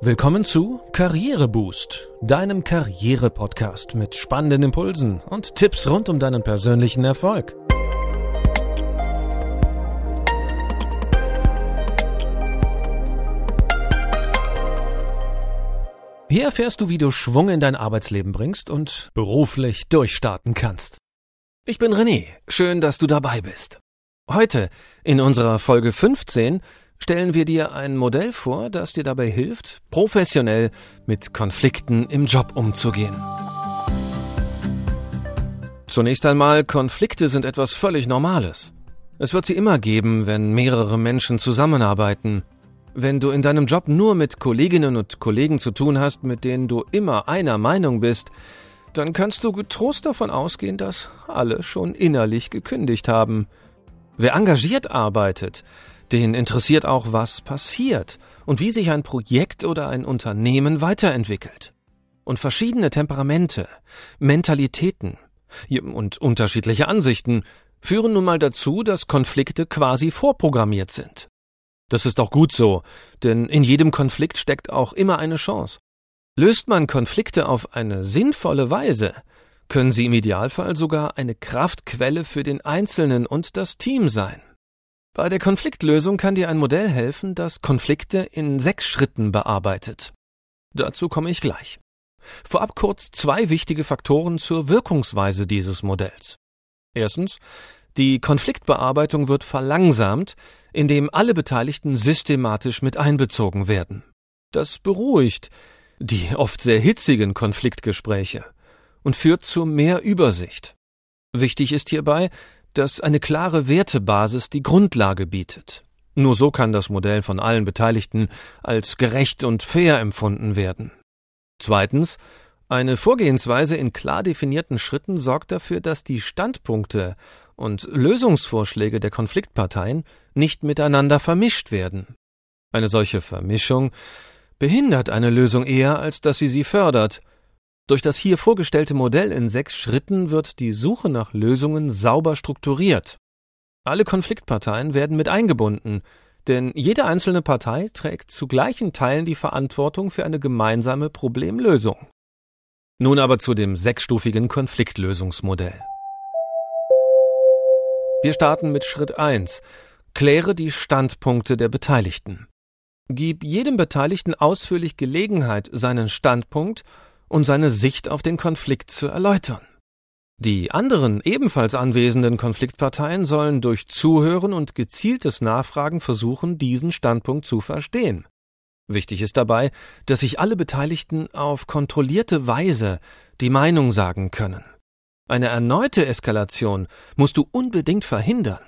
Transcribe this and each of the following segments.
Willkommen zu Karriereboost, deinem Karriere-Podcast mit spannenden Impulsen und Tipps rund um deinen persönlichen Erfolg. Hier erfährst du, wie du Schwung in dein Arbeitsleben bringst und beruflich durchstarten kannst. Ich bin René, schön, dass du dabei bist. Heute, in unserer Folge 15, stellen wir dir ein Modell vor, das dir dabei hilft, professionell mit Konflikten im Job umzugehen. Zunächst einmal, Konflikte sind etwas völlig Normales. Es wird sie immer geben, wenn mehrere Menschen zusammenarbeiten. Wenn du in deinem Job nur mit Kolleginnen und Kollegen zu tun hast, mit denen du immer einer Meinung bist, dann kannst du getrost davon ausgehen, dass alle schon innerlich gekündigt haben. Wer engagiert arbeitet, den interessiert auch, was passiert und wie sich ein Projekt oder ein Unternehmen weiterentwickelt. Und verschiedene Temperamente, Mentalitäten und unterschiedliche Ansichten führen nun mal dazu, dass Konflikte quasi vorprogrammiert sind. Das ist auch gut so, denn in jedem Konflikt steckt auch immer eine Chance. Löst man Konflikte auf eine sinnvolle Weise, können sie im Idealfall sogar eine Kraftquelle für den Einzelnen und das Team sein. Bei der Konfliktlösung kann dir ein Modell helfen, das Konflikte in sechs Schritten bearbeitet. Dazu komme ich gleich. Vorab kurz zwei wichtige Faktoren zur Wirkungsweise dieses Modells. Erstens, die Konfliktbearbeitung wird verlangsamt, indem alle Beteiligten systematisch mit einbezogen werden. Das beruhigt die oft sehr hitzigen Konfliktgespräche und führt zu mehr Übersicht. Wichtig ist hierbei, dass eine klare Wertebasis die Grundlage bietet. Nur so kann das Modell von allen Beteiligten als gerecht und fair empfunden werden. Zweitens, eine Vorgehensweise in klar definierten Schritten sorgt dafür, dass die Standpunkte und Lösungsvorschläge der Konfliktparteien nicht miteinander vermischt werden. Eine solche Vermischung behindert eine Lösung eher, als dass sie sie fördert, durch das hier vorgestellte Modell in sechs Schritten wird die Suche nach Lösungen sauber strukturiert. Alle Konfliktparteien werden mit eingebunden, denn jede einzelne Partei trägt zu gleichen Teilen die Verantwortung für eine gemeinsame Problemlösung. Nun aber zu dem sechsstufigen Konfliktlösungsmodell. Wir starten mit Schritt 1. Kläre die Standpunkte der Beteiligten. Gib jedem Beteiligten ausführlich Gelegenheit, seinen Standpunkt und seine Sicht auf den Konflikt zu erläutern. Die anderen ebenfalls anwesenden Konfliktparteien sollen durch Zuhören und gezieltes Nachfragen versuchen, diesen Standpunkt zu verstehen. Wichtig ist dabei, dass sich alle Beteiligten auf kontrollierte Weise die Meinung sagen können. Eine erneute Eskalation musst du unbedingt verhindern.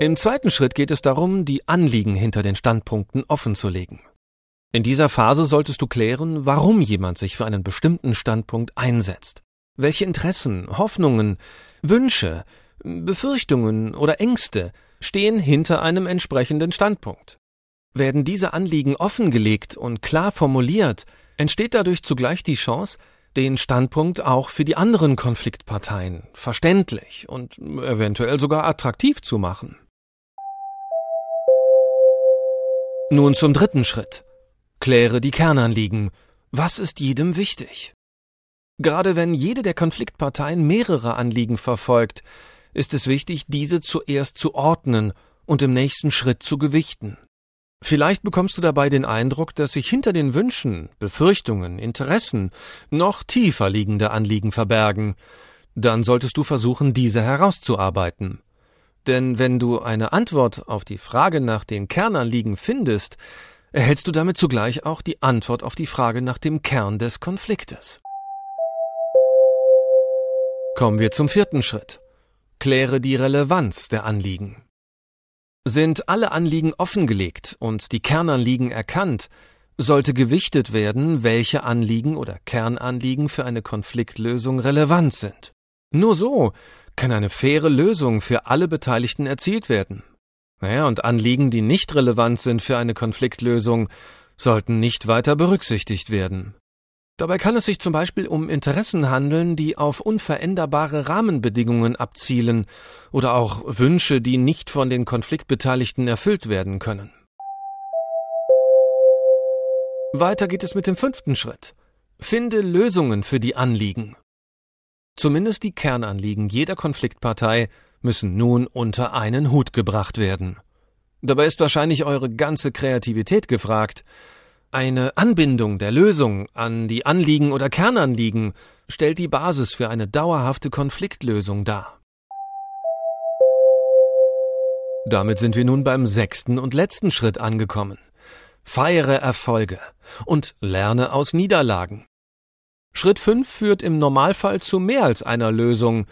Im zweiten Schritt geht es darum, die Anliegen hinter den Standpunkten offenzulegen. In dieser Phase solltest du klären, warum jemand sich für einen bestimmten Standpunkt einsetzt. Welche Interessen, Hoffnungen, Wünsche, Befürchtungen oder Ängste stehen hinter einem entsprechenden Standpunkt. Werden diese Anliegen offengelegt und klar formuliert, entsteht dadurch zugleich die Chance, den Standpunkt auch für die anderen Konfliktparteien verständlich und eventuell sogar attraktiv zu machen. Nun zum dritten Schritt. Kläre die Kernanliegen. Was ist jedem wichtig? Gerade wenn jede der Konfliktparteien mehrere Anliegen verfolgt, ist es wichtig, diese zuerst zu ordnen und im nächsten Schritt zu gewichten. Vielleicht bekommst du dabei den Eindruck, dass sich hinter den Wünschen, Befürchtungen, Interessen noch tiefer liegende Anliegen verbergen. Dann solltest du versuchen, diese herauszuarbeiten. Denn wenn du eine Antwort auf die Frage nach den Kernanliegen findest, erhältst du damit zugleich auch die Antwort auf die Frage nach dem Kern des Konfliktes. Kommen wir zum vierten Schritt. Kläre die Relevanz der Anliegen. Sind alle Anliegen offengelegt und die Kernanliegen erkannt, sollte gewichtet werden, welche Anliegen oder Kernanliegen für eine Konfliktlösung relevant sind. Nur so kann eine faire Lösung für alle Beteiligten erzielt werden. Naja, und Anliegen, die nicht relevant sind für eine Konfliktlösung, sollten nicht weiter berücksichtigt werden. Dabei kann es sich zum Beispiel um Interessen handeln, die auf unveränderbare Rahmenbedingungen abzielen oder auch Wünsche, die nicht von den Konfliktbeteiligten erfüllt werden können. Weiter geht es mit dem fünften Schritt. Finde Lösungen für die Anliegen. Zumindest die Kernanliegen jeder Konfliktpartei müssen nun unter einen Hut gebracht werden. Dabei ist wahrscheinlich eure ganze Kreativität gefragt. Eine Anbindung der Lösung an die Anliegen oder Kernanliegen stellt die Basis für eine dauerhafte Konfliktlösung dar. Damit sind wir nun beim sechsten und letzten Schritt angekommen. Feiere Erfolge und lerne aus Niederlagen. Schritt 5 führt im Normalfall zu mehr als einer Lösung.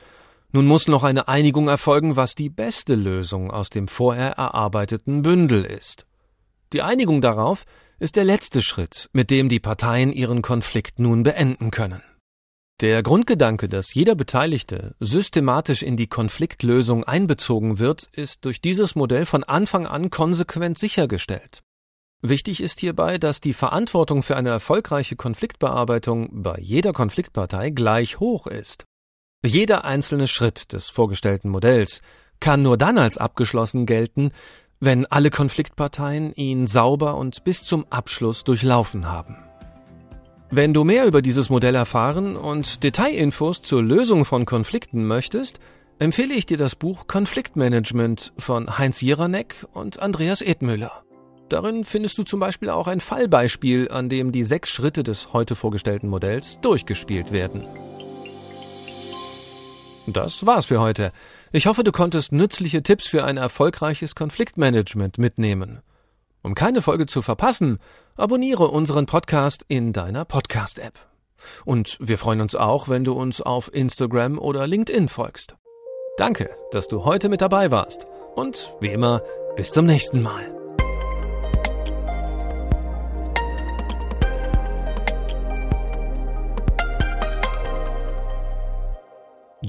Nun muss noch eine Einigung erfolgen, was die beste Lösung aus dem vorher erarbeiteten Bündel ist. Die Einigung darauf ist der letzte Schritt, mit dem die Parteien ihren Konflikt nun beenden können. Der Grundgedanke, dass jeder Beteiligte systematisch in die Konfliktlösung einbezogen wird, ist durch dieses Modell von Anfang an konsequent sichergestellt. Wichtig ist hierbei, dass die Verantwortung für eine erfolgreiche Konfliktbearbeitung bei jeder Konfliktpartei gleich hoch ist. Jeder einzelne Schritt des vorgestellten Modells kann nur dann als abgeschlossen gelten, wenn alle Konfliktparteien ihn sauber und bis zum Abschluss durchlaufen haben. Wenn du mehr über dieses Modell erfahren und Detailinfos zur Lösung von Konflikten möchtest, empfehle ich dir das Buch Konfliktmanagement von Heinz Jeranek und Andreas Edmüller. Darin findest du zum Beispiel auch ein Fallbeispiel, an dem die sechs Schritte des heute vorgestellten Modells durchgespielt werden. Das war's für heute. Ich hoffe, du konntest nützliche Tipps für ein erfolgreiches Konfliktmanagement mitnehmen. Um keine Folge zu verpassen, abonniere unseren Podcast in deiner Podcast-App. Und wir freuen uns auch, wenn du uns auf Instagram oder LinkedIn folgst. Danke, dass du heute mit dabei warst. Und wie immer, bis zum nächsten Mal.